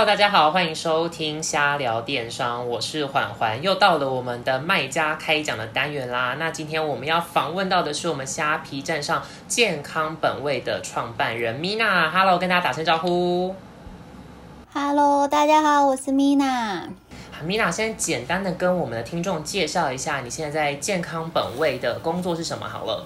Hello，大家好，欢迎收听瞎聊电商，我是缓缓，又到了我们的卖家开讲的单元啦。那今天我们要访问到的是我们虾皮站上健康本位的创办人 Mina。Hello，跟大家打声招呼。Hello，大家好，我是 Mina。好，Mina 先简单的跟我们的听众介绍一下，你现在在健康本位的工作是什么好了。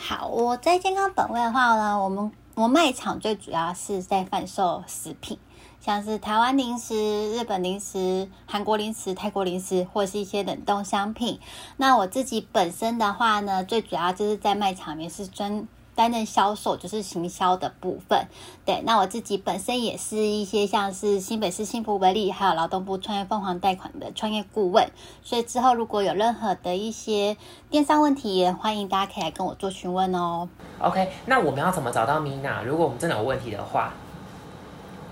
好，我在健康本位的话呢，我们我们卖场最主要是在贩售食品，像是台湾零食、日本零食、韩国零食、泰国零食，或是一些冷冻商品。那我自己本身的话呢，最主要就是在卖场里面是专担任销售，就是行销的部分。对，那我自己本身也是一些像是新北市幸福为例，还有劳动部创业凤凰贷款的创业顾问。所以之后如果有任何的一些电商问题，也欢迎大家可以来跟我做询问哦。OK，那我们要怎么找到 Mina？如果我们真的有问题的话，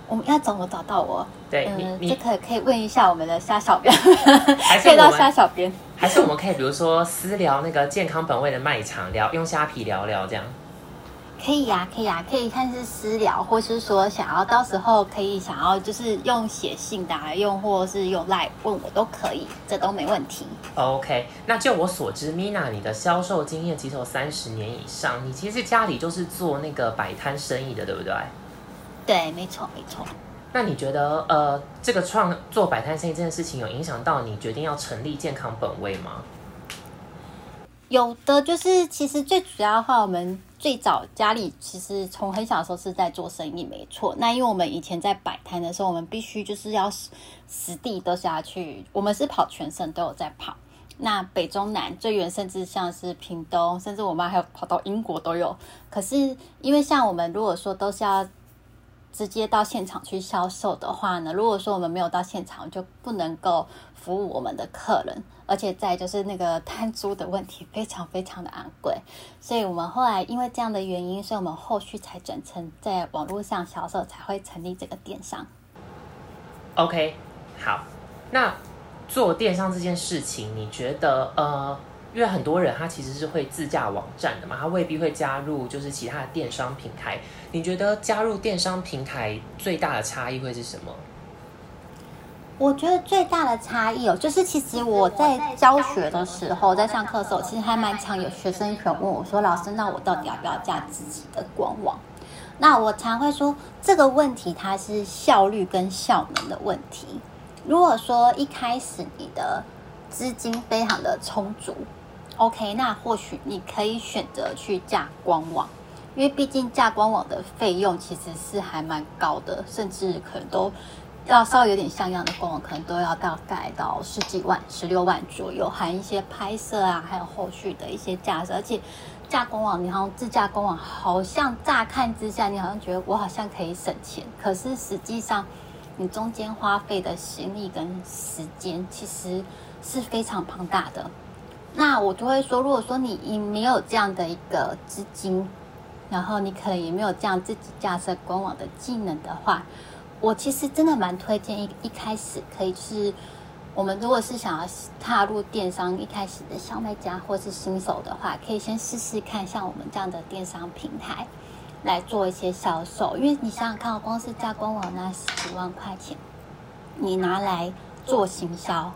我们要怎么找到我？对嗯，你你这可可以问一下我们的虾小编，还是 可以到虾小编。还是我们可以比如说私聊那个健康本位的卖场聊，用虾皮聊聊这样。可以呀、可以呀、可以看是私聊，或是说想要到时候可以想要就是用写信的、啊，用或是用赖问我都可以，这都没问题。OK，那就我所知，Mina 你的销售经验其实有三十年以上，你其实家里就是做那个摆摊生意的，对不对？对，没错没错。那你觉得呃，这个创做摆摊生意这件事情有影响到你决定要成立健康本位吗？有的就是，其实最主要的话，我们最早家里其实从很小的时候是在做生意，没错。那因为我们以前在摆摊的时候，我们必须就是要实实地都是要去，我们是跑全省都有在跑。那北中南最远，甚至像是屏东，甚至我妈还有跑到英国都有。可是因为像我们如果说都是要直接到现场去销售的话呢，如果说我们没有到现场，就不能够服务我们的客人，而且再就是那个摊租的问题非常非常的昂贵，所以我们后来因为这样的原因，所以我们后续才转成在网络上销售，才会成立这个电商。OK，好，那做电商这件事情，你觉得呃，因为很多人他其实是会自架网站的嘛，他未必会加入就是其他的电商平台。你觉得加入电商平台最大的差异会是什么？我觉得最大的差异哦，就是其实我在教学的时候，在上课的时候，其实还蛮常有学生询问我说：“老师，那我到底要不要架自己的官网？”那我常会说，这个问题它是效率跟效能的问题。如果说一开始你的资金非常的充足，OK，那或许你可以选择去架官网，因为毕竟架官网的费用其实是还蛮高的，甚至可能都要稍微有点像样的官网，可能都要大概到十几万、十六万左右，含一些拍摄啊，还有后续的一些架设，而且架官网，你好像自架官网，好像乍看之下，你好像觉得我好像可以省钱，可是实际上你中间花费的心力跟时间其实是非常庞大的。那我就会说，如果说你你没有这样的一个资金，然后你可能也没有这样自己架设官网的技能的话，我其实真的蛮推荐一一开始可以是，我们如果是想要踏入电商一开始的小卖家或是新手的话，可以先试试看像我们这样的电商平台来做一些销售，因为你想想看，光是架官网那十几万块钱，你拿来做行销，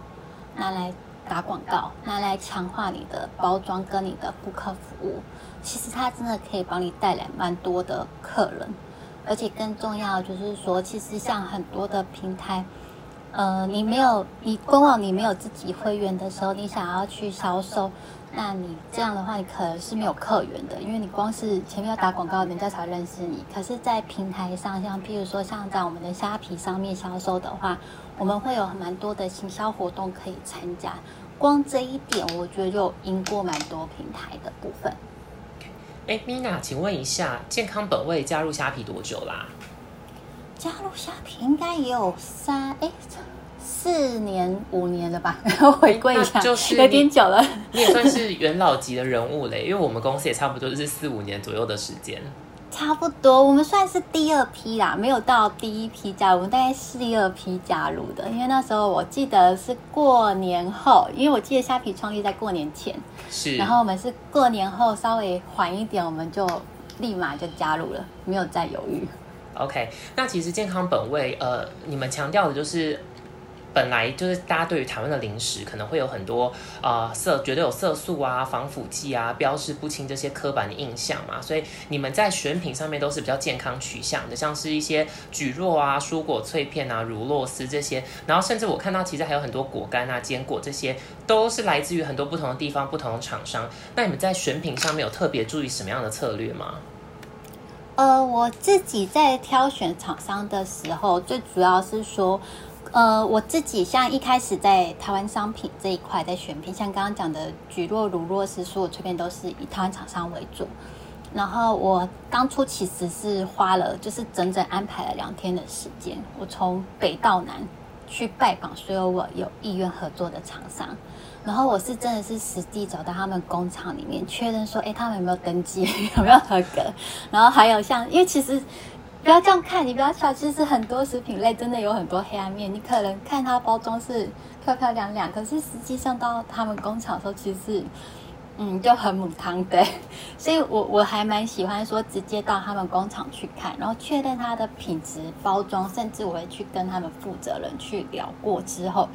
拿来打广告，拿来强化你的包装跟你的顾客服务，其实它真的可以帮你带来蛮多的客人。而且更重要就是说，其实像很多的平台，呃，你没有你官网你没有自己会员的时候，你想要去销售，那你这样的话，你可能是没有客源的，因为你光是前面要打广告，人家才认识你。可是，在平台上，像譬如说像在我们的虾皮上面销售的话，我们会有蛮多的行销活动可以参加。光这一点，我觉得就赢过蛮多平台的部分。哎，Mina，请问一下，健康本位加入虾皮多久啦？加入虾皮应该也有三哎四年五年了吧？回归一下，就是有点久了。你也算是 元老级的人物嘞，因为我们公司也差不多是四五年左右的时间。差不多，我们算是第二批啦，没有到第一批加入，我们大概是第二批加入的。因为那时候我记得是过年后，因为我记得虾皮创立在过年前，是，然后我们是过年后稍微缓一点，我们就立马就加入了，没有再犹豫。OK，那其实健康本味，呃，你们强调的就是。本来就是大家对于台湾的零食可能会有很多呃色，觉得有色素啊、防腐剂啊、标示不清这些刻板的印象嘛，所以你们在选品上面都是比较健康取向的，像是一些蒟蒻啊、蔬果脆片啊、乳酪丝这些，然后甚至我看到其实还有很多果干啊、坚果这些，都是来自于很多不同的地方、不同的厂商。那你们在选品上面有特别注意什么样的策略吗？呃，我自己在挑选厂商的时候，最主要是说。呃，我自己像一开始在台湾商品这一块在选品，像刚刚讲的菊若、如若是、所有这边都是以台湾厂商为主。然后我当初其实是花了，就是整整安排了两天的时间，我从北到南去拜访所有我有意愿合作的厂商。然后我是真的是实地走到他们工厂里面，确认说，哎，他们有没有登记，有没有合格。然后还有像，因为其实。不要这样看，你不要笑。其实很多食品类真的有很多黑暗面。你可能看它包装是漂漂亮亮，可是实际上到他们工厂的时候，其实嗯就很母汤对。所以我我还蛮喜欢说直接到他们工厂去看，然后确认它的品质、包装，甚至我会去跟他们负责人去聊过之后，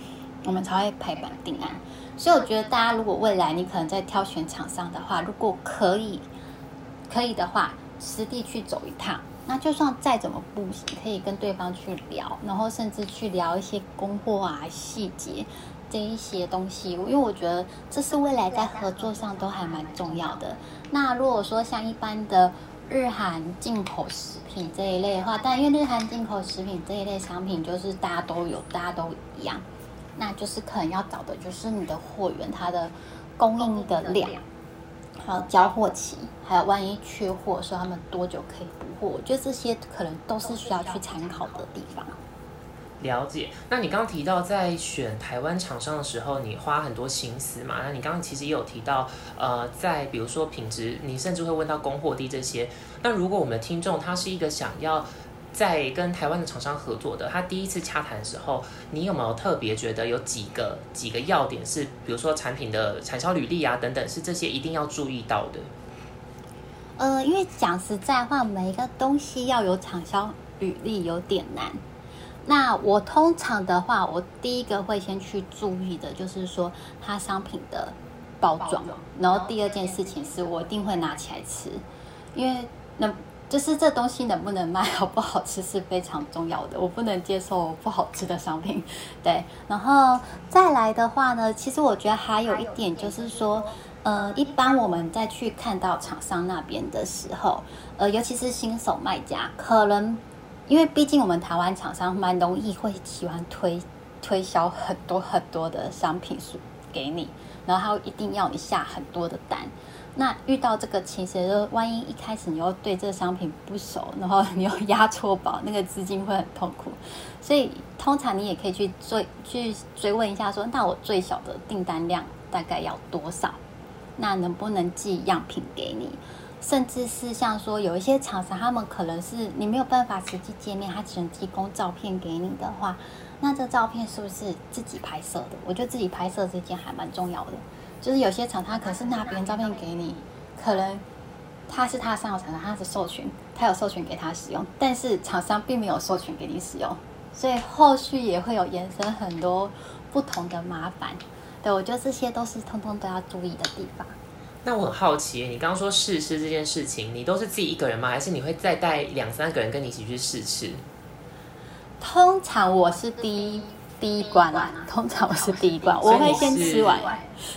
我们才会排版定案。所以我觉得大家如果未来你可能在挑选厂商的话，如果可以可以的话，实地去走一趟。那就算再怎么不行，可以跟对方去聊，然后甚至去聊一些供货啊、细节这一些东西，因为我觉得这是未来在合作上都还蛮重要的。那如果说像一般的日韩进口食品这一类的话，但因为日韩进口食品这一类商品就是大家都有，大家都一样，那就是可能要找的就是你的货源它的供应的量。还有交货期，还有万一缺货的时候，他们多久可以补货？我觉得这些可能都是需要去参考的地方。了解。那你刚刚提到在选台湾厂商的时候，你花很多心思嘛？那你刚刚其实也有提到，呃，在比如说品质，你甚至会问到供货地这些。那如果我们的听众他是一个想要在跟台湾的厂商合作的，他第一次洽谈的时候，你有没有特别觉得有几个几个要点是，比如说产品的产销履历啊等等，是这些一定要注意到的？呃，因为讲实在话，每一个东西要有产销履历有点难。那我通常的话，我第一个会先去注意的就是说它商品的包装，然后第二件事情是我一定会拿起来吃，因为那。就是这东西能不能卖 好不好吃是非常重要的，我不能接受不好吃的商品。对，然后再来的话呢，其实我觉得还有一点就是说，呃，一般我们在去看到厂商那边的时候，呃，尤其是新手卖家，可能因为毕竟我们台湾厂商蛮容易会喜欢推推销很多很多的商品数给你，然后他一定要你下很多的单。那遇到这个情形，就万一一开始你又对这个商品不熟，然后你又压错宝，那个资金会很痛苦。所以通常你也可以去追去追问一下，说那我最小的订单量大概要多少？那能不能寄样品给你？甚至是像说有一些厂商，他们可能是你没有办法实际见面，他只能提供照片给你的话，那这照片是不是自己拍摄的？我觉得自己拍摄这件还蛮重要的。就是有些厂他可是拿别人照片给你，可能他是他的上游厂商，他是授权，他有授权给他使用，但是厂商并没有授权给你使用，所以后续也会有延伸很多不同的麻烦。对我觉得这些都是通通都要注意的地方。那我很好奇，你刚刚说试吃这件事情，你都是自己一个人吗？还是你会再带两三个人跟你一起去试吃？通常我是第一。第一关啊，通常我是第一关，我会先吃完。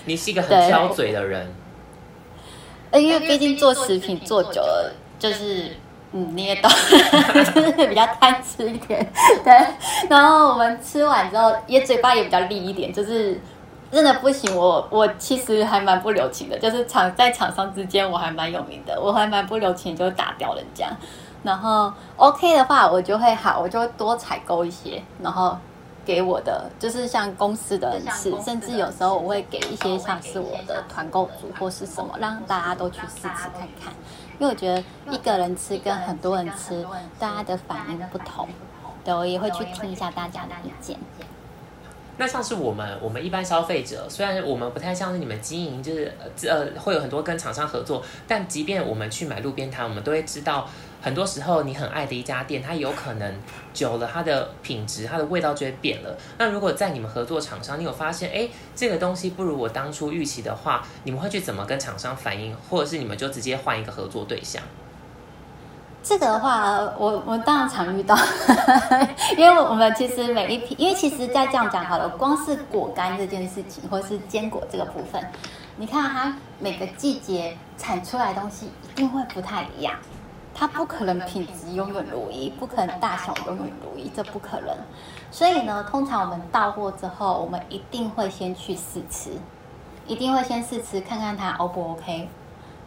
你是一个很挑嘴的人，因为毕竟做食品做久了，就是嗯，你也懂，就是比较贪吃一点。对，然后我们吃完之后，也嘴巴也比较利一点，就是真的不行，我我其实还蛮不留情的，就是厂在厂商之间我还蛮有名的，我还蛮不留情，就打掉人家。然后 OK 的话，我就会好，我就会多采购一些，然后。给我的就是像公司的人士，甚至有时候我会给一些像是我的团购组或是什么，让大家都去试吃看看。因为我觉得一个人吃跟很多人吃，大家的反应不同，对我也会去听一下大家的意见。那像是我们，我们一般消费者，虽然我们不太像是你们经营，就是呃会有很多跟厂商合作，但即便我们去买路边摊，我们都会知道，很多时候你很爱的一家店，它有可能久了它的品质、它的味道就会变了。那如果在你们合作厂商，你有发现，哎，这个东西不如我当初预期的话，你们会去怎么跟厂商反映，或者是你们就直接换一个合作对象？这个的话，我我当然常遇到，因为我们其实每一批，因为其实再这样讲好了，光是果干这件事情，或是坚果这个部分，你看它每个季节产出来东西一定会不太一样，它不可能品质永远如一，不可能大小永远如一，这不可能。所以呢，通常我们到货之后，我们一定会先去试吃，一定会先试吃看看它 O 不 OK。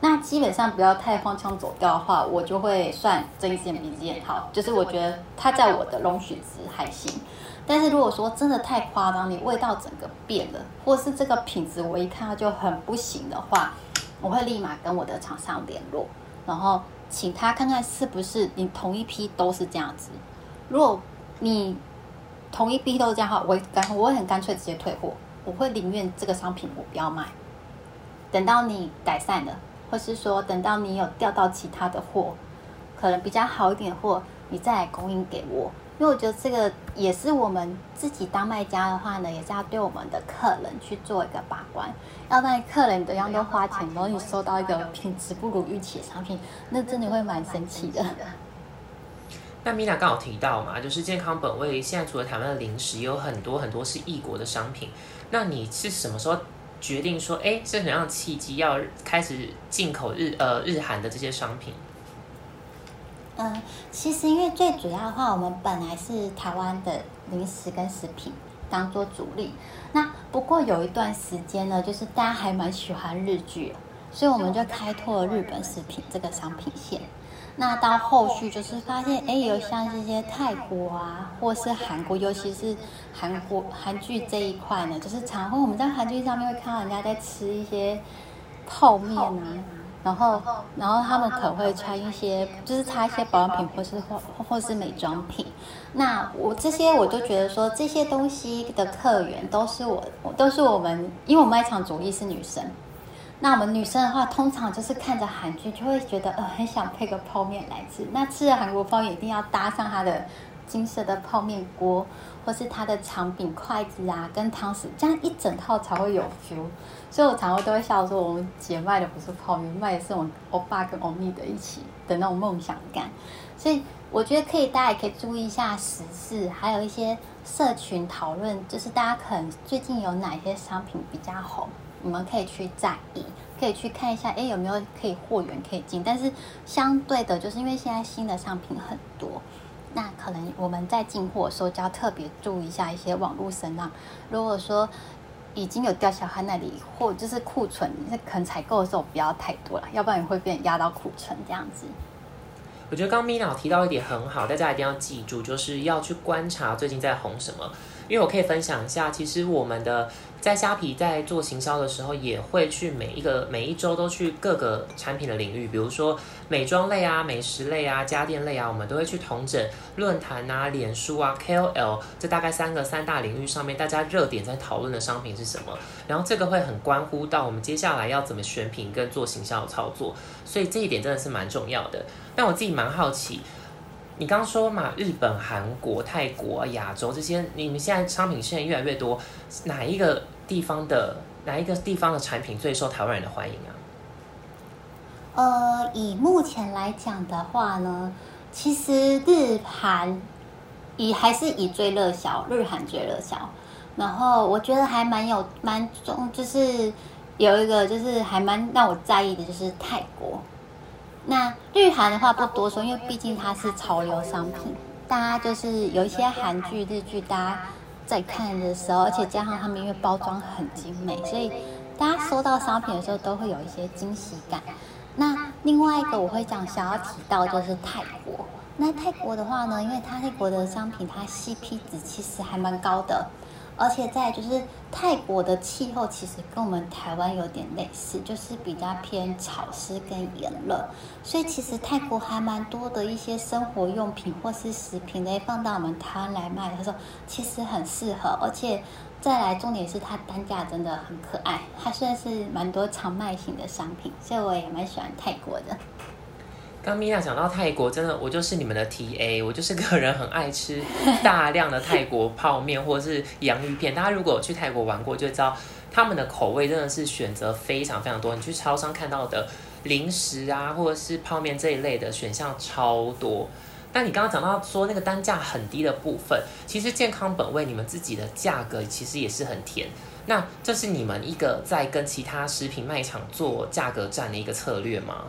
那基本上不要太荒腔走调的话，我就会算睁一只眼闭一只眼。好，就是我觉得它在我的容许值还行。但是如果说真的太夸张，你味道整个变了，或是这个品质我一看到就很不行的话，我会立马跟我的厂商联络，然后请他看看是不是你同一批都是这样子。如果你同一批都是这样话，我干我会很干脆直接退货，我会宁愿这个商品我不要卖，等到你改善了。或是说，等到你有调到其他的货，可能比较好一点货，你再来供应给我。因为我觉得这个也是我们自己当卖家的话呢，也是要对我们的客人去做一个把关。要不然客人一样都花钱，然后你收到一个品质不如预期的商品，那真的会蛮神奇的。那米娜 刚好提到嘛，就是健康本位，现在除了台湾的零食，也有很多很多是异国的商品。那你是什么时候？决定说，哎，是什么样的契机要开始进口日呃日韩的这些商品？嗯，其实因为最主要的话，我们本来是台湾的零食跟食品当做主力。那不过有一段时间呢，就是大家还蛮喜欢日剧，所以我们就开拓了日本食品这个商品线。那到后续就是发现，哎，有像这些泰国啊，或是韩国，尤其是韩国韩剧这一块呢，就是常会我们在韩剧上面会看到人家在吃一些泡面啊，然后然后他们可能会穿一些，就是擦一些保养品或是或或是美妆品。那我这些我都觉得说，这些东西的客源都是我，都是我们，因为我卖场主力是女生。那我们女生的话，通常就是看着韩剧，就会觉得呃很想配个泡面来吃。那吃了韩国泡面，一定要搭上它的金色的泡面锅，或是它的长柄筷子啊，跟汤匙，这样一整套才会有 feel。所以我常常都会笑说，我们姐卖的不是泡面，卖的是我欧巴跟欧米的一起的那种梦想感。所以我觉得可以，大家也可以注意一下时事，还有一些社群讨论，就是大家可能最近有哪些商品比较红。你们可以去在意，可以去看一下，哎，有没有可以货源可以进？但是相对的，就是因为现在新的商品很多，那可能我们在进货的时候就要特别注意一下一些网络声浪。如果说已经有掉小孩那里，或就是库存，那可能采购的时候不要太多了，要不然你会被压到库存这样子。我觉得刚咪娜提到一点很好，大家一定要记住，就是要去观察最近在红什么。因为我可以分享一下，其实我们的。在虾皮在做行销的时候，也会去每一个每一周都去各个产品的领域，比如说美妆类啊、美食类啊、家电类啊，我们都会去同整论坛啊、脸书啊、KOL 这大概三个三大领域上面，大家热点在讨论的商品是什么，然后这个会很关乎到我们接下来要怎么选品跟做行销操作，所以这一点真的是蛮重要的。但我自己蛮好奇。你刚说嘛，日本、韩国、泰国、亚洲这些，你们现在商品线越来越多，哪一个地方的哪一个地方的产品最受台湾人的欢迎啊？呃，以目前来讲的话呢，其实日韩以还是以最热销，日韩最热销。然后我觉得还蛮有蛮重，就是有一个就是还蛮让我在意的，就是泰国。那日韩的话不多说，因为毕竟它是潮流商品，大家就是有一些韩剧、日剧，大家在看的时候，而且加上他们因为包装很精美，所以大家收到商品的时候都会有一些惊喜感。那另外一个我会讲想要提到就是泰国，那泰国的话呢，因为它泰国的商品它 CP 值其实还蛮高的。而且在就是泰国的气候其实跟我们台湾有点类似，就是比较偏潮湿跟炎热，所以其实泰国还蛮多的一些生活用品或是食品类放到我们台湾来卖的时候，其实很适合。而且再来，重点是它单价真的很可爱，它算是蛮多常卖型的商品，所以我也蛮喜欢泰国的。刚米娅讲到泰国，真的我就是你们的 T A，我就是个人很爱吃大量的泰国泡面或者是洋芋片。大家如果去泰国玩过，就知道他们的口味真的是选择非常非常多。你去超商看到的零食啊，或者是泡面这一类的选项超多。但你刚刚讲到说那个单价很低的部分，其实健康本味你们自己的价格其实也是很甜。那这是你们一个在跟其他食品卖场做价格战的一个策略吗？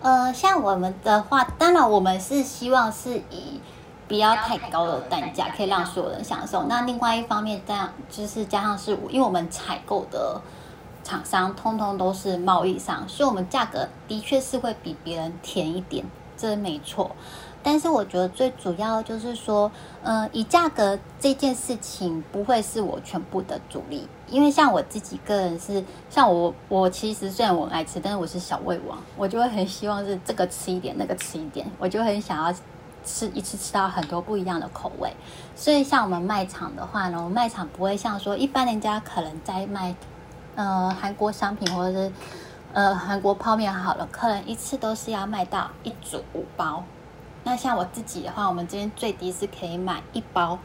呃，像我们的话，当然我们是希望是以不要太高的单价，可以让所有人享受。那另外一方面，这样就是加上是，因为我们采购的厂商通通都是贸易商，所以我们价格的确是会比别人甜一点。这没错，但是我觉得最主要就是说，嗯，以价格这件事情不会是我全部的主力，因为像我自己个人是，像我，我其实虽然我爱吃，但是我是小胃王，我就会很希望是这个吃一点，那个吃一点，我就很想要吃一次吃到很多不一样的口味。所以像我们卖场的话呢，我卖场不会像说一般人家可能在卖，呃，韩国商品或者是。呃，韩国泡面好了，客人一次都是要卖到一组五包。那像我自己的话，我们这边最低是可以买一包，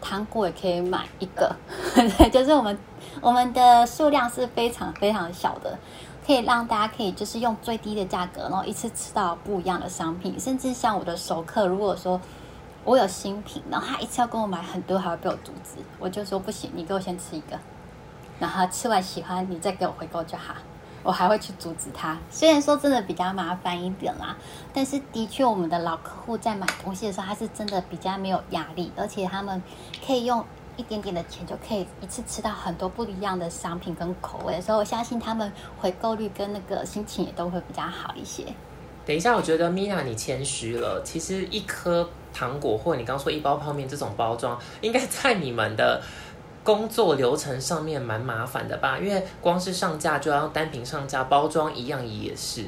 糖果也可以买一个，就是我们我们的数量是非常非常小的，可以让大家可以就是用最低的价格，然后一次吃到不一样的商品。甚至像我的熟客，如果说我有新品，然后他一次要跟我买很多，还会被我阻止，我就说不行，你给我先吃一个，然后吃完喜欢你再给我回购就好。我还会去阻止他，虽然说真的比较麻烦一点啦，但是的确我们的老客户在买东西的时候，他是真的比较没有压力，而且他们可以用一点点的钱就可以一次吃到很多不一样的商品跟口味，所以我相信他们回购率跟那个心情也都会比较好一些。等一下，我觉得 Mina 你谦虚了，其实一颗糖果或你刚说一包泡面这种包装，应该在你们的。工作流程上面蛮麻烦的吧？因为光是上架就要单品上架，包装一样也是。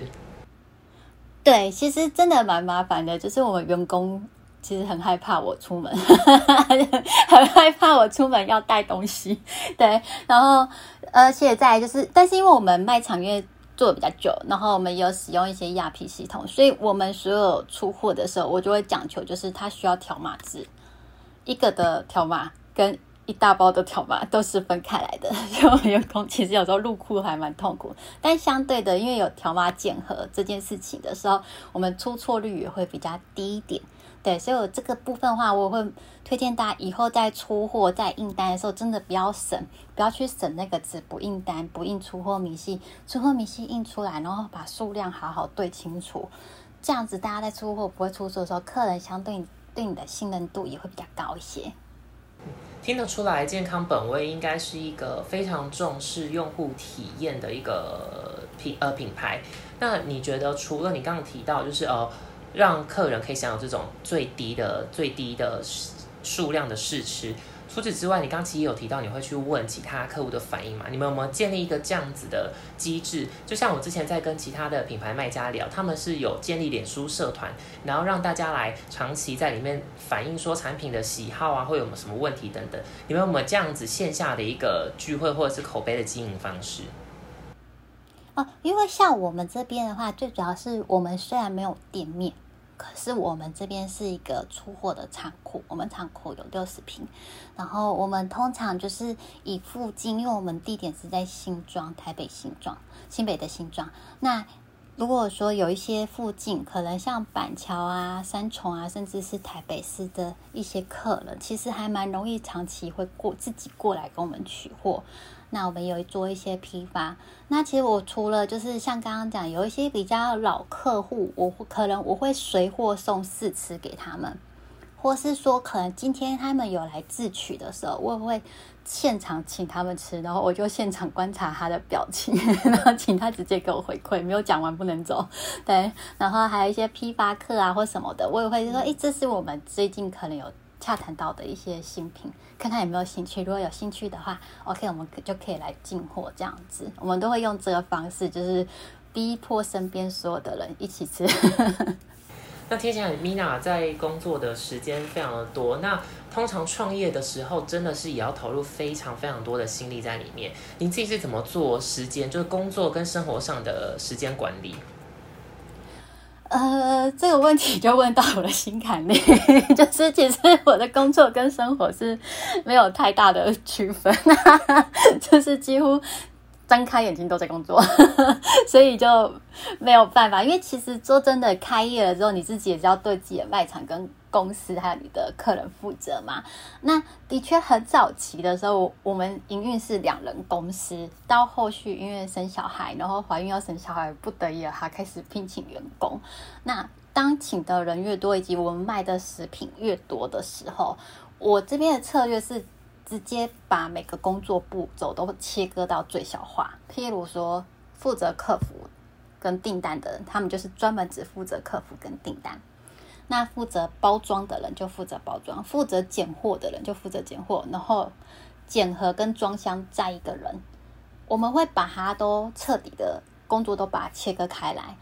对，其实真的蛮麻烦的。就是我们员工其实很害怕我出门，很害怕我出门要带东西。对，然后而且在就是，但是因为我们卖场因为做的比较久，然后我们有使用一些亚 P 系统，所以我们所有出货的时候，我就会讲求就是它需要条码字，一个的条码跟。一大包的条码都是分开来的，所以我们员工其实有时候入库还蛮痛苦。但相对的，因为有条码检核这件事情的时候，我们出错率也会比较低一点。对，所以我这个部分的话，我会推荐大家以后在出货、在印单的时候，真的不要省，不要去省那个纸，不印单、不印出货明细，出货明细印出来，然后把数量好好对清楚，这样子大家在出货不会出错的时候，客人相对对你的信任度也会比较高一些。听得出来，健康本位应该是一个非常重视用户体验的一个品呃品牌。那你觉得，除了你刚刚提到，就是呃，让客人可以享有这种最低的最低的数量的试吃？除此之外，你刚其实有提到你会去问其他客户的反应嘛？你们有没有建立一个这样子的机制？就像我之前在跟其他的品牌卖家聊，他们是有建立脸书社团，然后让大家来长期在里面反映说产品的喜好啊，会有什么问题等等。你们有没有这样子线下的一个聚会或者是口碑的经营方式？哦，因为像我们这边的话，最主要是我们虽然没有店面。可是我们这边是一个出货的仓库，我们仓库有六十平，然后我们通常就是以附近，因为我们地点是在新庄，台北新庄，新北的新庄。那如果说有一些附近，可能像板桥啊、三重啊，甚至是台北市的一些客人，其实还蛮容易长期会过自己过来跟我们取货。那我们有做一些批发。那其实我除了就是像刚刚讲，有一些比较老客户，我可能我会随货送试吃给他们，或是说可能今天他们有来自取的时候，我会现场请他们吃，然后我就现场观察他的表情，然后请他直接给我回馈，没有讲完不能走。对，然后还有一些批发客啊或什么的，我也会说，哎，这是我们最近可能有。洽谈到的一些新品，看看有没有兴趣。如果有兴趣的话，OK，我们就可以来进货这样子。我们都会用这个方式，就是逼迫身边所有的人一起吃。那听起来 Mina 在工作的时间非常的多，那通常创业的时候真的是也要投入非常非常多的心力在里面。您自己是怎么做时间，就是工作跟生活上的时间管理？呃，这个问题就问到我的心坎里，就是其实我的工作跟生活是没有太大的区分，就是几乎。睁开眼睛都在工作，所以就没有办法。因为其实说真的，开业了之后，你自己也是要对自己的卖场、跟公司还有你的客人负责嘛。那的确很早期的时候，我们营运是两人公司，到后续因为生小孩，然后怀孕要生小孩，不得已还开始聘请员工。那当请的人越多，以及我们卖的食品越多的时候，我这边的策略是。直接把每个工作步骤都切割到最小化。譬如说，负责客服跟订单的人，他们就是专门只负责客服跟订单；那负责包装的人就负责包装，负责拣货的人就负责拣货，然后检核跟装箱在一个人。我们会把它都彻底的工作都把它切割开来。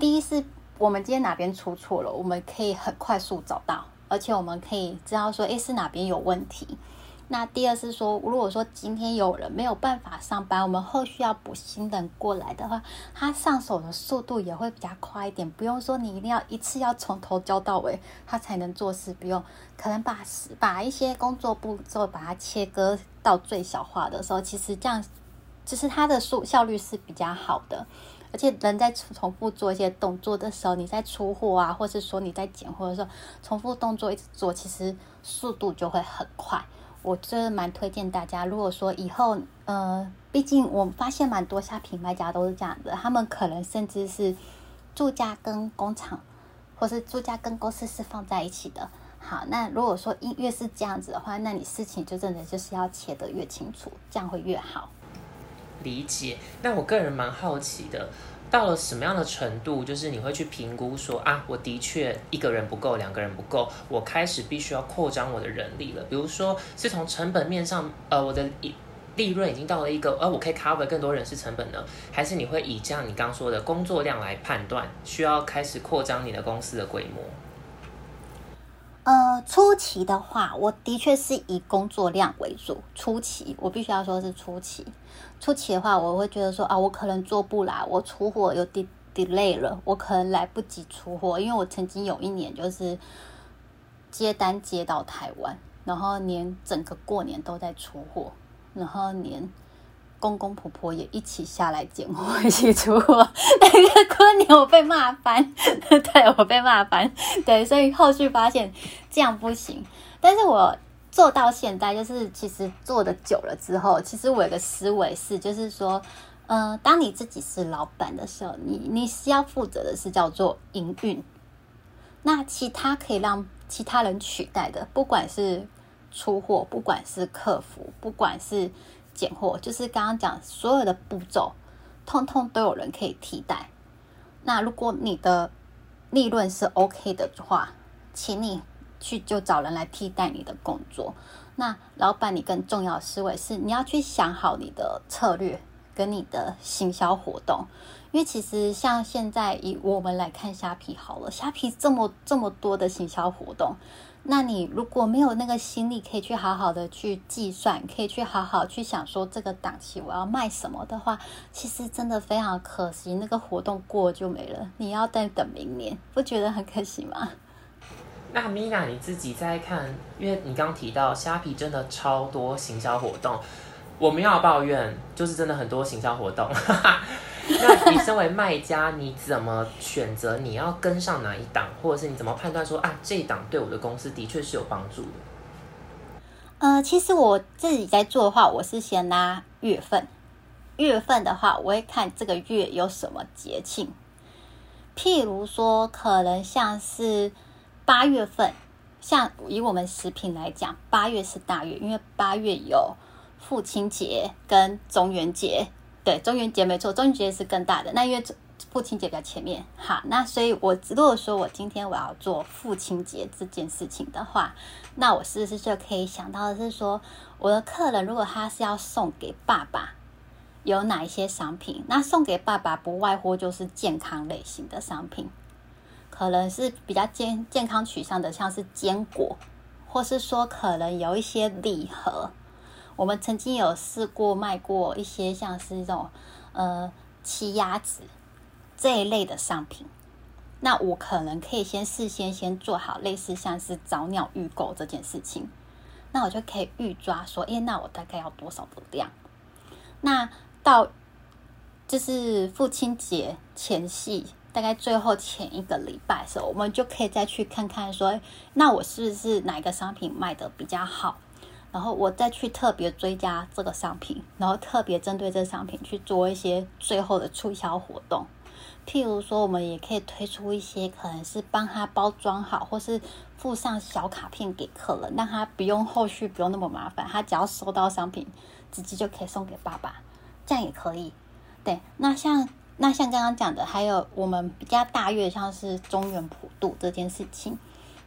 第一是我们今天哪边出错了，我们可以很快速找到，而且我们可以知道说，诶，是哪边有问题。那第二是说，如果说今天有人没有办法上班，我们后续要补新人过来的话，他上手的速度也会比较快一点。不用说你一定要一次要从头教到尾，他才能做事。不用，可能把把一些工作步骤把它切割到最小化的时候，其实这样就是它的速效率是比较好的。而且人在重复做一些动作的时候，你在出货啊，或是说你在拣货的时候，重复动作一直做，其实速度就会很快。我真的蛮推荐大家，如果说以后，呃，毕竟我发现蛮多虾品卖家都是这样的，他们可能甚至是住家跟工厂，或是住家跟公司是放在一起的。好，那如果说越是这样子的话，那你事情就真的就是要切得越清楚，这样会越好。理解。那我个人蛮好奇的。到了什么样的程度，就是你会去评估说啊，我的确一个人不够，两个人不够，我开始必须要扩张我的人力了。比如说是从成本面上，呃，我的利利润已经到了一个，呃，我可以 cover 更多人事成本呢？还是你会以这样你刚说的工作量来判断，需要开始扩张你的公司的规模？呃，初期的话，我的确是以工作量为主。初期，我必须要说是初期。初期的话，我会觉得说啊，我可能做不来，我出货有 de delay 了，我可能来不及出货。因为我曾经有一年就是接单接到台湾，然后连整个过年都在出货，然后连。公公婆婆也一起下来捡货，一起出货。那个过年我被骂翻，对我被骂翻，对，所以后续发现这样不行。但是我做到现在，就是其实做的久了之后，其实我有个思维是，就是说，嗯，当你自己是老板的时候，你你是要负责的是叫做营运。那其他可以让其他人取代的，不管是出货，不管是客服，不管是。拣货就是刚刚讲所有的步骤，通通都有人可以替代。那如果你的利润是 OK 的话，请你去就找人来替代你的工作。那老板，你更重要的思维是你要去想好你的策略跟你的行销活动。因为其实像现在以我们来看虾皮好了，虾皮这么这么多的行销活动。那你如果没有那个心力，可以去好好的去计算，可以去好好去想说这个档期我要卖什么的话，其实真的非常可惜，那个活动过就没了，你要再等明年，不觉得很可惜吗？那米娜你自己在看，因为你刚提到虾皮真的超多行销活动，我们要抱怨就是真的很多行销活动。那你身为卖家，你怎么选择你要跟上哪一档，或者是你怎么判断说啊这一档对我的公司的确是有帮助的？呃，其实我自己在做的话，我是先拉月份，月份的话，我会看这个月有什么节庆，譬如说可能像是八月份，像以我们食品来讲，八月是大月，因为八月有父亲节跟中元节。对，中元节没错，中元节是更大的。那因为父亲节比较前面，好，那所以我如果说我今天我要做父亲节这件事情的话，那我是不是就可以想到的是说，我的客人如果他是要送给爸爸，有哪一些商品？那送给爸爸不外乎就是健康类型的商品，可可能是比较健健康取向的，像是坚果，或是说可能有一些礼盒。我们曾经有试过卖过一些像是这种呃气鸭子这一类的商品。那我可能可以先事先先做好类似像是早鸟预购这件事情，那我就可以预抓说，哎，那我大概要多少的量？那到就是父亲节前夕，大概最后前一个礼拜的时候，我们就可以再去看看说，那我是不是哪个商品卖的比较好？然后我再去特别追加这个商品，然后特别针对这商品去做一些最后的促销活动。譬如说，我们也可以推出一些可能是帮他包装好，或是附上小卡片给客人，让他不用后续不用那么麻烦，他只要收到商品，直接就可以送给爸爸，这样也可以。对，那像那像刚刚讲的，还有我们比较大约像是中原普渡这件事情。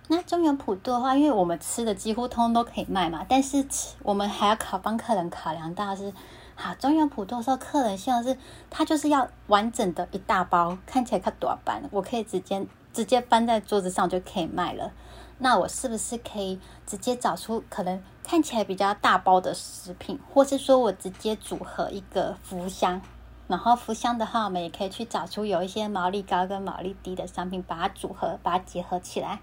那中原普渡的话，因为我们吃的几乎通通都可以卖嘛，但是我们还要考帮客人考量到是。好，中原普渡的时候，客人希望是，他就是要完整的一大包，看起来看短版，我可以直接直接搬在桌子上就可以卖了。那我是不是可以直接找出可能看起来比较大包的食品，或是说我直接组合一个福箱？然后福箱的话，我们也可以去找出有一些毛利高跟毛利低的商品，把它组合，把它结合起来。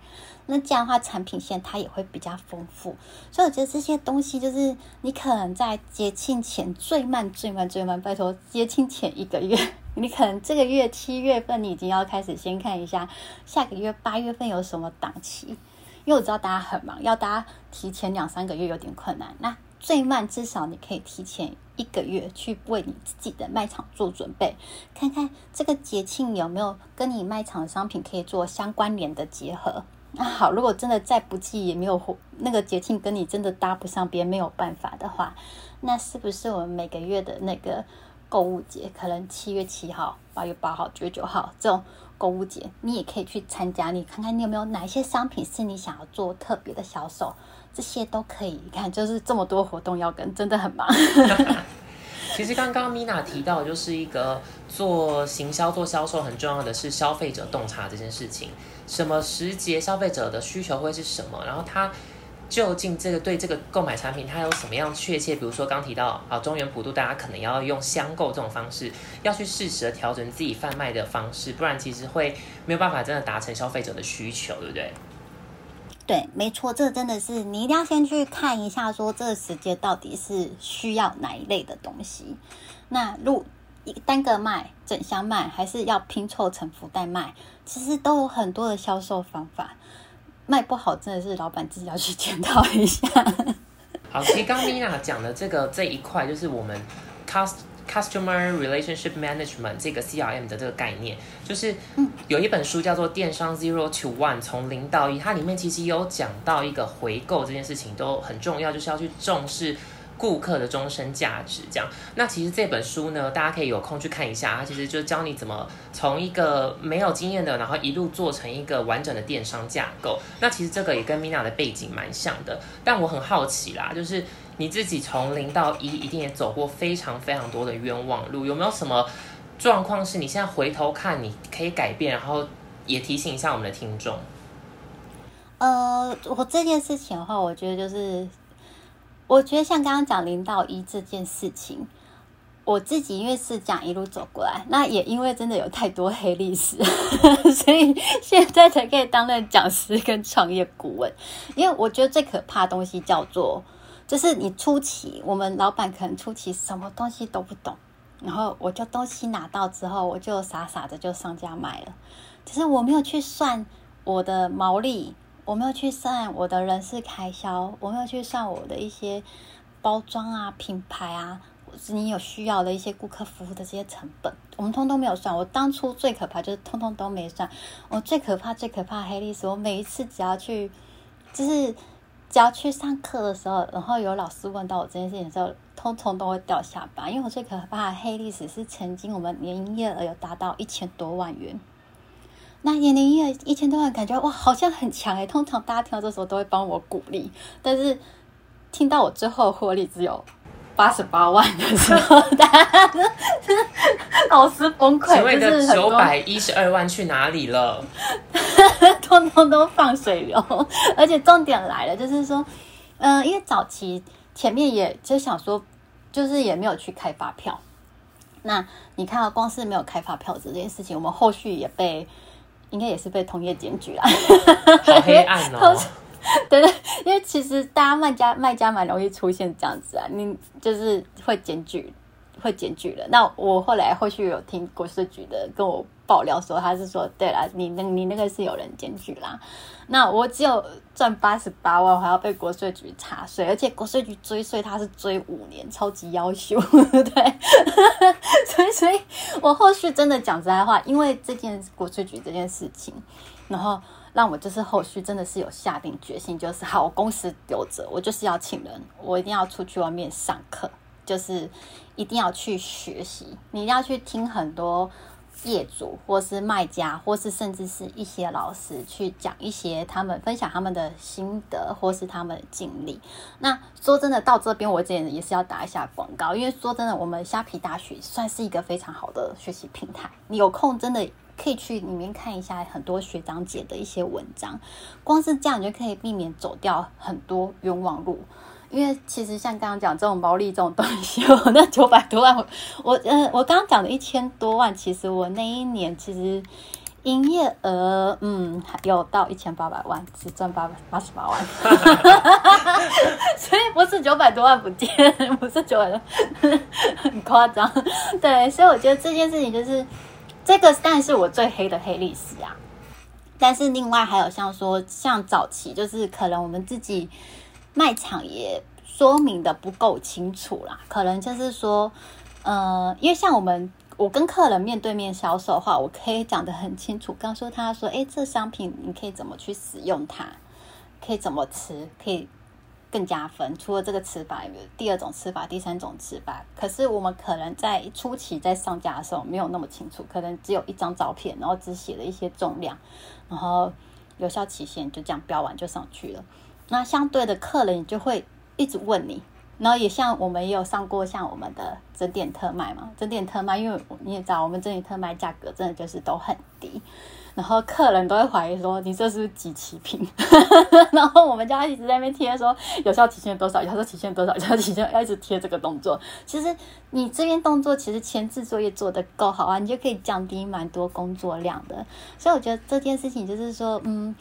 那这样的话，产品线它也会比较丰富。所以我觉得这些东西，就是你可能在节庆前最慢、最慢、最慢，拜托节庆前一个月，你可能这个月七月份，你已经要开始先看一下下个月八月份有什么档期，因为我知道大家很忙，要大家提前两三个月有点困难。那最慢至少你可以提前一个月去为你自己的卖场做准备，看看这个节庆有没有跟你卖场的商品可以做相关联的结合。那好，如果真的再不济也没有那个节庆跟你真的搭不上边，没有办法的话，那是不是我们每个月的那个购物节，可能七月七号、八月八号、九月九号这种购物节，你也可以去参加，你看看你有没有哪些商品是你想要做特别的销售。这些都可以，你看，就是这么多活动要跟，真的很忙。其实刚刚米娜提到，就是一个做行销、做销售很重要的是消费者洞察这件事情。什么时节消费者的需求会是什么？然后他究竟这个对这个购买产品，他有什么样确切？比如说刚提到啊，中原普渡，大家可能要用相购这种方式，要去适时的调整自己贩卖的方式，不然其实会没有办法真的达成消费者的需求，对不对？对，没错，这真的是你一定要先去看一下，说这个时间到底是需要哪一类的东西。那如单个卖、整箱卖，还是要拼凑成福袋卖，其实都有很多的销售方法。卖不好，真的是老板自己要去检讨一下。好，其实刚 Mina 讲的这个这一块，就是我们 cost。Customer Relationship Management 这个 CRM 的这个概念，就是有一本书叫做《电商 Zero to One》，从零到一，它里面其实有讲到一个回购这件事情都很重要，就是要去重视顾客的终身价值。这样，那其实这本书呢，大家可以有空去看一下，它其实就教你怎么从一个没有经验的，然后一路做成一个完整的电商架构。那其实这个也跟 Mina 的背景蛮像的，但我很好奇啦，就是。你自己从零到一，一定也走过非常非常多的冤枉路。有没有什么状况是你现在回头看你可以改变，然后也提醒一下我们的听众？呃，我这件事情的话，我觉得就是，我觉得像刚刚讲零到一这件事情，我自己因为是讲一路走过来，那也因为真的有太多黑历史，所以现在才可以担任讲师跟创业顾问。因为我觉得最可怕的东西叫做。就是你初期，我们老板可能初期什么东西都不懂，然后我就东西拿到之后，我就傻傻的就上架卖了。只是我没有去算我的毛利，我没有去算我的人事开销，我没有去算我的一些包装啊、品牌啊，是你有需要的一些顾客服务的这些成本，我们通通没有算。我当初最可怕就是通通都没算。我最可怕、最可怕黑历史，我每一次只要去，就是。只要去上课的时候，然后有老师问到我这件事情的时候，通通都会掉下巴。因为我最可怕的黑历史是曾经我们年营业额有达到一千多万元，那年营业额一千多万，感觉哇好像很强诶。通常大家听到这时候都会帮我鼓励，但是听到我最后获利只有八十八万的时候，大家老师崩溃。所谓的九百一十二万去哪里了？通通都放水流。而且重点来了，就是说，嗯，因为早期前面也就想说，就是也没有去开发票。那你看到光是没有开发票这件事情，我们后续也被应该也是被同业检举了，好黑暗哦。对对，因为其实大家卖家卖家蛮容易出现这样子啊，你就是会检举，会检举了。那我后来后续有听国税局的跟我爆料说，他是说，对了，你那你那个是有人检举啦。那我只有赚八十八万，还要被国税局查税，而且国税局追税他是追五年，超级要求，对。所以所以我后续真的讲实在话，因为这件国税局这件事情，然后。让我就是后续真的是有下定决心，就是好，公司留着，我就是要请人，我一定要出去外面上课，就是一定要去学习，你一定要去听很多业主或是卖家，或是甚至是一些老师去讲一些他们分享他们的心得或是他们的经历。那说真的，到这边我这也是要打一下广告，因为说真的，我们虾皮大学算是一个非常好的学习平台，你有空真的。可以去里面看一下很多学长姐的一些文章，光是这样你就可以避免走掉很多冤枉路。因为其实像刚刚讲这种毛利这种东西，我那九百多万，我嗯，我刚刚讲的一千多万，其实我那一年其实营业额嗯有到一千八百万，只赚八百八十八万，所以不是九百多万不见，不是九百多，很夸张。对，所以我觉得这件事情就是。这个当然是我最黑的黑历史啊，但是另外还有像说像早期，就是可能我们自己卖场也说明的不够清楚啦，可能就是说，呃，因为像我们我跟客人面对面销售的话，我可以讲的很清楚，告诉他说，哎，这商品你可以怎么去使用它，可以怎么吃，可以。更加分，除了这个吃法，有第二种吃法，第三种吃法。可是我们可能在初期在上架的时候没有那么清楚，可能只有一张照片，然后只写了一些重量，然后有效期限就这样标完就上去了。那相对的客人就会一直问你，然后也像我们也有上过像我们的整点特卖嘛，整点特卖，因为你也知道我们整点特卖价格真的就是都很低。然后客人都会怀疑说你这是几期品，然后我们就要一直在那边贴说有效期限多少，有效期限多少，有效期限要一直贴这个动作。其实你这边动作其实前置作业做的够好啊，你就可以降低蛮多工作量的。所以我觉得这件事情就是说，嗯，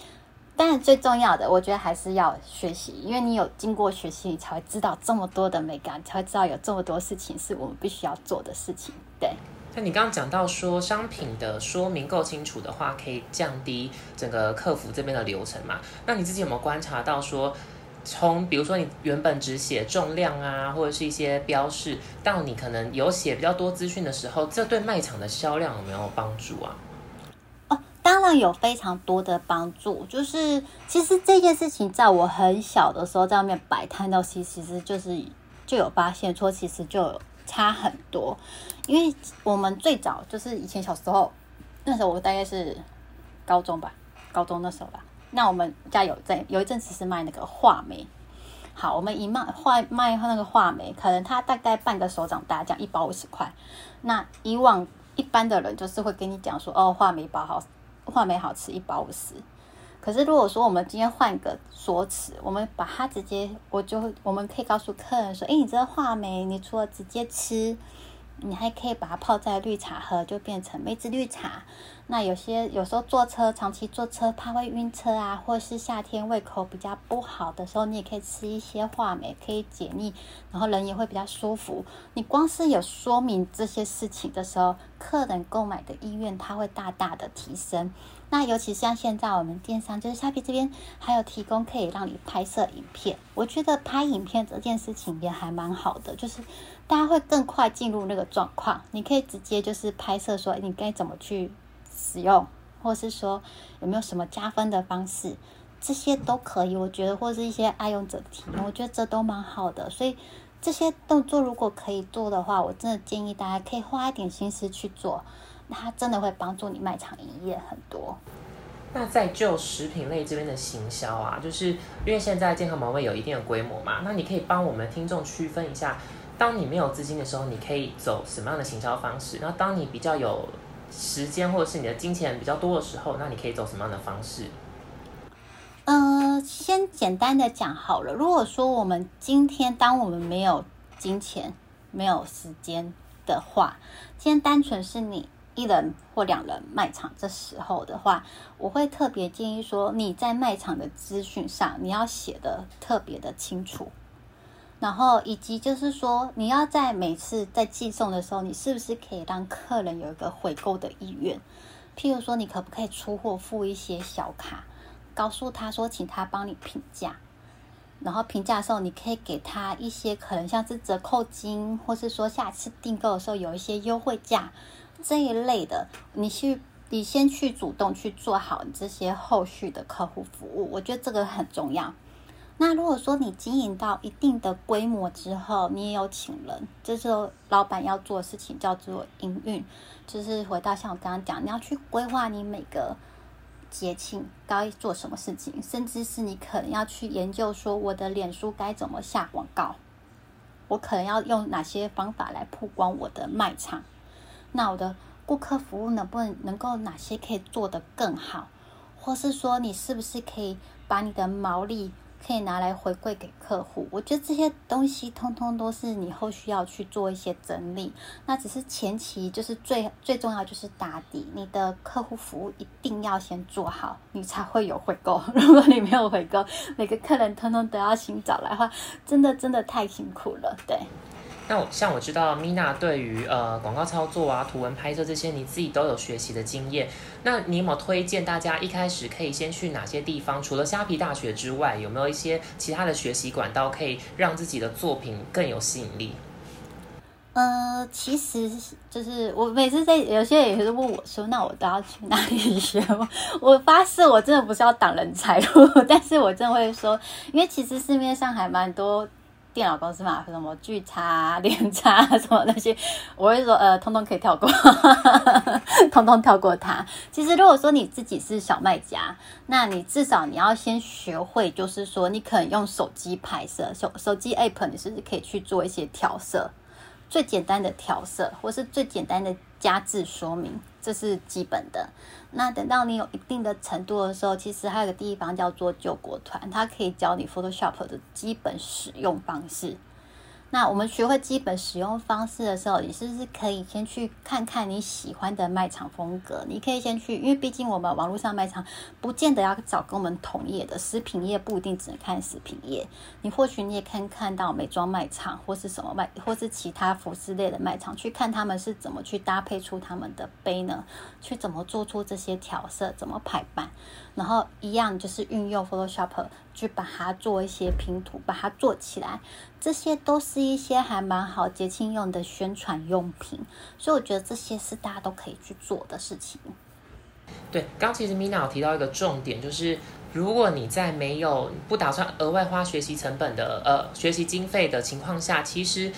当然最重要的，我觉得还是要学习，因为你有经过学习，你才会知道这么多的美感，才会知道有这么多事情是我们必须要做的事情，对。那你刚刚讲到说商品的说明够清楚的话，可以降低整个客服这边的流程嘛？那你自己有没有观察到说，从比如说你原本只写重量啊，或者是一些标示，到你可能有写比较多资讯的时候，这对卖场的销量有没有帮助啊？当然有非常多的帮助。就是其实这件事情在我很小的时候在外面摆摊到其实就是就有发现说，其实就有。差很多，因为我们最早就是以前小时候，那时候我大概是高中吧，高中那时候吧。那我们家有在有一阵子是卖那个话梅，好，我们一卖话卖那个话梅，可能它大概半个手掌大，这样一包五十块。那以往一般的人就是会跟你讲说，哦，话梅包好，话梅好吃，一包五十。可是如果说我们今天换个说辞，我们把它直接，我就我们可以告诉客人说，哎，你这个话梅，你除了直接吃，你还可以把它泡在绿茶喝，就变成梅子绿茶。那有些有时候坐车长期坐车怕会晕车啊，或是夏天胃口比较不好的时候，你也可以吃一些话梅，可以解腻，然后人也会比较舒服。你光是有说明这些事情的时候，客人购买的意愿它会大大的提升。那尤其像现在我们电商，就是虾皮这边还有提供可以让你拍摄影片，我觉得拍影片这件事情也还蛮好的，就是大家会更快进入那个状况。你可以直接就是拍摄说你该怎么去使用，或是说有没有什么加分的方式，这些都可以。我觉得或是一些爱用者的体验，我觉得这都蛮好的。所以这些动作如果可以做的话，我真的建议大家可以花一点心思去做。它真的会帮助你卖场营业很多。那在就食品类这边的行销啊，就是因为现在健康毛味有一定的规模嘛，那你可以帮我们听众区分一下，当你没有资金的时候，你可以走什么样的行销方式？那当你比较有时间或者是你的金钱比较多的时候，那你可以走什么样的方式？呃，先简单的讲好了。如果说我们今天当我们没有金钱、没有时间的话，今天单纯是你一人或两人卖场，这时候的话，我会特别建议说，你在卖场的资讯上，你要写的特别的清楚。然后以及就是说，你要在每次在寄送的时候，你是不是可以让客人有一个回购的意愿？譬如说，你可不可以出货付一些小卡，告诉他说，请他帮你评价。然后评价的时候，你可以给他一些可能像是折扣金，或是说下次订购的时候有一些优惠价这一类的。你去，你先去主动去做好你这些后续的客户服务，我觉得这个很重要。那如果说你经营到一定的规模之后，你也有请人，这时候老板要做的事情叫做营运，就是回到像我刚刚讲，你要去规划你每个节庆该做什么事情，甚至是你可能要去研究说我的脸书该怎么下广告，我可能要用哪些方法来曝光我的卖场，那我的顾客服务能不能能够哪些可以做得更好，或是说你是不是可以把你的毛利可以拿来回馈给客户，我觉得这些东西通通都是你后续要去做一些整理。那只是前期就是最最重要就是打底，你的客户服务一定要先做好，你才会有回购。如果你没有回购，每个客人通通都要新找来的话，真的真的太辛苦了。对。那我像我知道，Mina 对于呃广告操作啊、图文拍摄这些，你自己都有学习的经验。那你有没有推荐大家一开始可以先去哪些地方？除了虾皮大学之外，有没有一些其他的学习管道可以让自己的作品更有吸引力？呃，其实就是我每次在有些人也是问我说，那我都要去哪里学吗？我发誓，我真的不是要挡人财路，但是我真的会说，因为其实市面上还蛮多。电脑公司嘛，什么巨差、连差什么那些，我会说呃，通通可以跳过，通通跳过它。其实如果说你自己是小卖家，那你至少你要先学会，就是说你可能用手机拍摄，手手机 app 你是不是可以去做一些调色，最简单的调色，或是最简单的加字说明。这是基本的。那等到你有一定的程度的时候，其实还有个地方叫做救国团，它可以教你 Photoshop 的基本使用方式。那我们学会基本使用方式的时候，你是不是可以先去看看你喜欢的卖场风格？你可以先去，因为毕竟我们网络上卖场不见得要找跟我们同业的食品业，不一定只能看食品业。你或许你也可以看到美妆卖场，或是什么卖，或是其他服饰类的卖场，去看他们是怎么去搭配出他们的杯呢？去怎么做出这些调色，怎么排版？然后一样就是运用 Photoshop 去把它做一些拼图，把它做起来，这些都是一些还蛮好节庆用的宣传用品，所以我觉得这些是大家都可以去做的事情。对，刚其实米娜有提到一个重点，就是如果你在没有不打算额外花学习成本的呃学习经费的情况下，其实。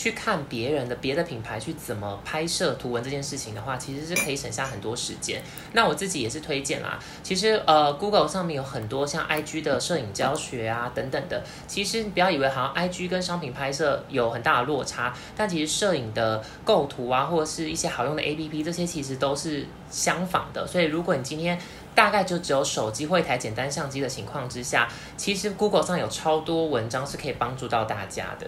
去看别人的别的品牌去怎么拍摄图文这件事情的话，其实是可以省下很多时间。那我自己也是推荐啦。其实呃，Google 上面有很多像 IG 的摄影教学啊等等的。其实你不要以为好像 IG 跟商品拍摄有很大的落差，但其实摄影的构图啊，或者是一些好用的 APP，这些其实都是相仿的。所以如果你今天大概就只有手机或一台简单相机的情况之下，其实 Google 上有超多文章是可以帮助到大家的。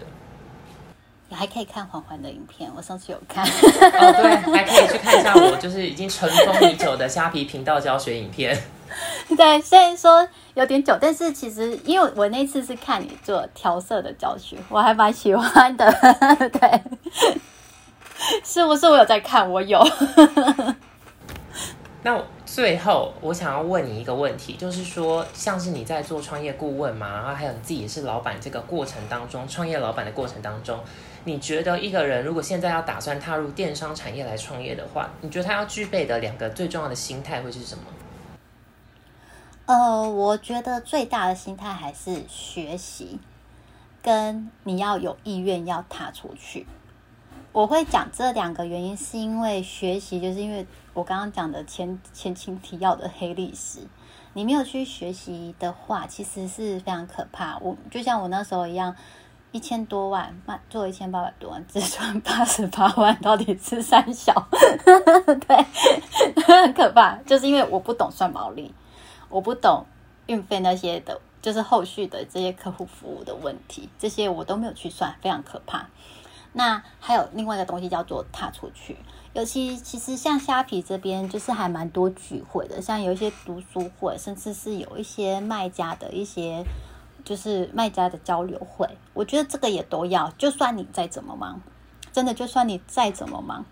还可以看环环的影片，我上次有看。哦，对，还可以去看一下我就是已经尘封已久的虾皮频道教学影片。对，虽然说有点久，但是其实因为我那次是看你做调色的教学，我还蛮喜欢的。对，是不是我有在看？我有。那最后我想要问你一个问题，就是说，像是你在做创业顾问嘛，然后还有你自己也是老板这个过程当中，创业老板的过程当中。你觉得一个人如果现在要打算踏入电商产业来创业的话，你觉得他要具备的两个最重要的心态会是什么？呃，我觉得最大的心态还是学习，跟你要有意愿要踏出去。我会讲这两个原因，是因为学习，就是因为我刚刚讲的前前情提要的黑历史，你没有去学习的话，其实是非常可怕。我就像我那时候一样。一千多万卖做一千八百多万，只赚八十八万，到底是三小？对，很 可怕。就是因为我不懂算毛利，我不懂运费那些的就是后续的这些客户服务的问题，这些我都没有去算，非常可怕。那还有另外一个东西叫做踏出去，尤其其实像虾皮这边就是还蛮多聚会的，像有一些读书会，甚至是有一些卖家的一些就是卖家的交流会，我觉得这个也都要。就算你再怎么忙，真的就算你再怎么忙，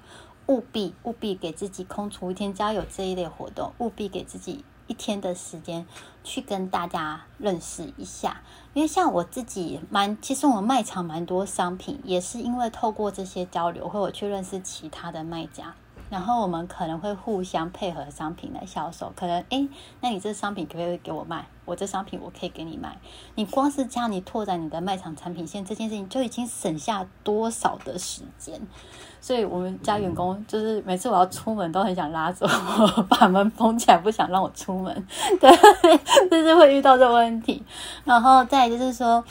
务必务必给自己空出一天，只要有这一类活动，务必给自己。一天的时间去跟大家认识一下，因为像我自己蛮，其实我卖场蛮多商品，也是因为透过这些交流，或我去认识其他的卖家。然后我们可能会互相配合商品来销售，可能哎，那你这商品可不可以给我卖？我这商品我可以给你卖。你光是这样，你拓展你的卖场产品线这件事情，就已经省下多少的时间？所以我们家员工就是每次我要出门都很想拉着我，把门封起来，不想让我出门。对，就是会遇到这问题。然后再就是说，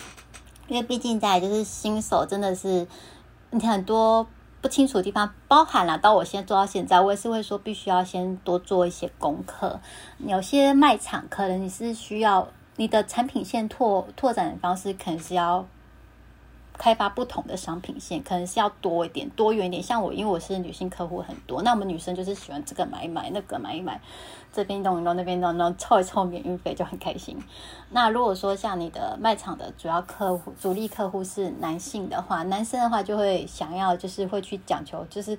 因为毕竟在就是新手，真的是你很多。不清楚的地方，包含了到我现在做到现在，我也是会说必须要先多做一些功课。有些卖场可能你是需要你的产品线拓拓展的方式，可能是要。开发不同的商品线，可能是要多一点、多元一点。像我，因为我是女性客户很多，那我们女生就是喜欢这个买一买，那个买一买，这边弄一弄，那边弄弄，凑一凑免运费就很开心。那如果说像你的卖场的主要客户、主力客户是男性的话，男生的话就会想要，就是会去讲求，就是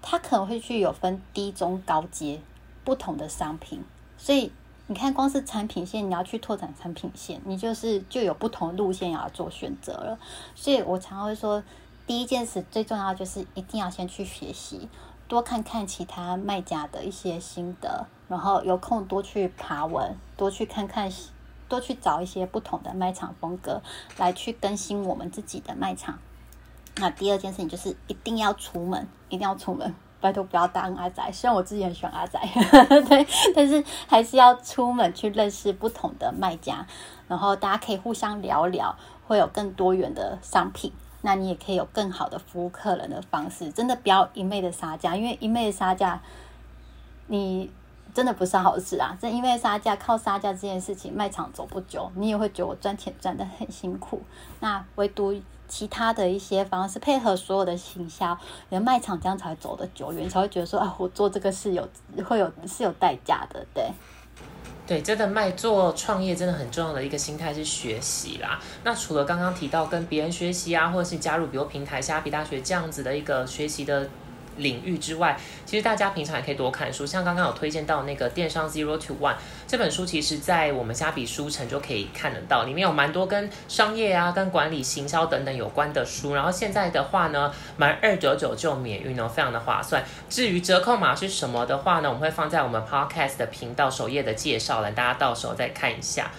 他可能会去有分低、中、高阶不同的商品，所以。你看，光是产品线，你要去拓展产品线，你就是就有不同路线要做选择了。所以我常会说，第一件事最重要就是一定要先去学习，多看看其他卖家的一些心得，然后有空多去爬文，多去看看，多去找一些不同的卖场风格来去更新我们自己的卖场。那第二件事情就是一定要出门，一定要出门。拜托不要当阿仔，虽然我自己很喜欢阿仔，对，但是还是要出门去认识不同的卖家，然后大家可以互相聊聊，会有更多元的商品，那你也可以有更好的服务客人的方式。真的不要一昧的杀价，因为一昧的杀价，你真的不是好事啊！这因为杀价，靠杀价这件事情，卖场走不久，你也会觉得我赚钱赚的很辛苦。那唯独。其他的一些方式配合所有的行销，你的卖场这样才走得久远，才会觉得说啊，我做这个是有会有是有代价的，对。对，真的卖做创业真的很重要的一个心态是学习啦。那除了刚刚提到跟别人学习啊，或者是加入比如平台虾皮大学这样子的一个学习的。领域之外，其实大家平常也可以多看书，像刚刚有推荐到那个电商 Zero to One 这本书，其实在我们虾比书城就可以看得到，里面有蛮多跟商业啊、跟管理、行销等等有关的书。然后现在的话呢，满二九九就免运哦，非常的划算。至于折扣码是什么的话呢，我们会放在我们 Podcast 的频道首页的介绍栏，大家到时候再看一下。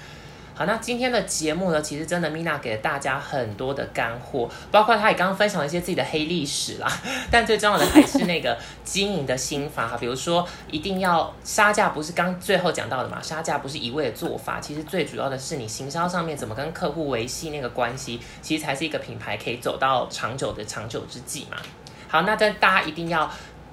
好，那今天的节目呢，其实真的 Mina 给了大家很多的干货，包括她也刚刚分享了一些自己的黑历史啦。但最重要的还是那个经营的心法哈，比如说一定要杀价，不是刚最后讲到的嘛？杀价不是一味的做法，其实最主要的是你行销上面怎么跟客户维系那个关系，其实才是一个品牌可以走到长久的长久之计嘛。好，那但大家一定要。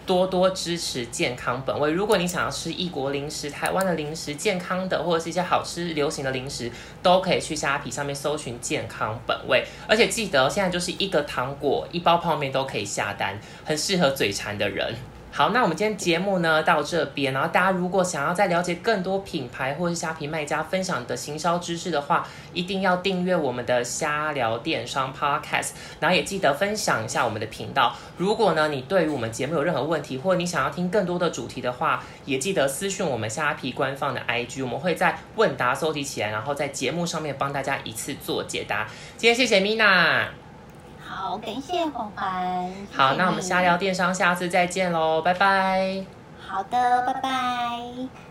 多多支持健康本味。如果你想要吃异国零食、台湾的零食、健康的或者是一些好吃流行的零食，都可以去虾皮上面搜寻健康本味。而且记得现在就是一个糖果、一包泡面都可以下单，很适合嘴馋的人。好，那我们今天节目呢到这边，然后大家如果想要再了解更多品牌或是虾皮卖家分享的行销知识的话，一定要订阅我们的虾聊电商 Podcast，然后也记得分享一下我们的频道。如果呢你对于我们节目有任何问题，或者你想要听更多的主题的话，也记得私讯我们虾皮官方的 IG，我们会在问答搜集起来，然后在节目上面帮大家一次做解答。今天谢谢 Mina。好，感谢黄环。好，那我们瞎聊电商，下次再见喽，拜拜。好的，拜拜。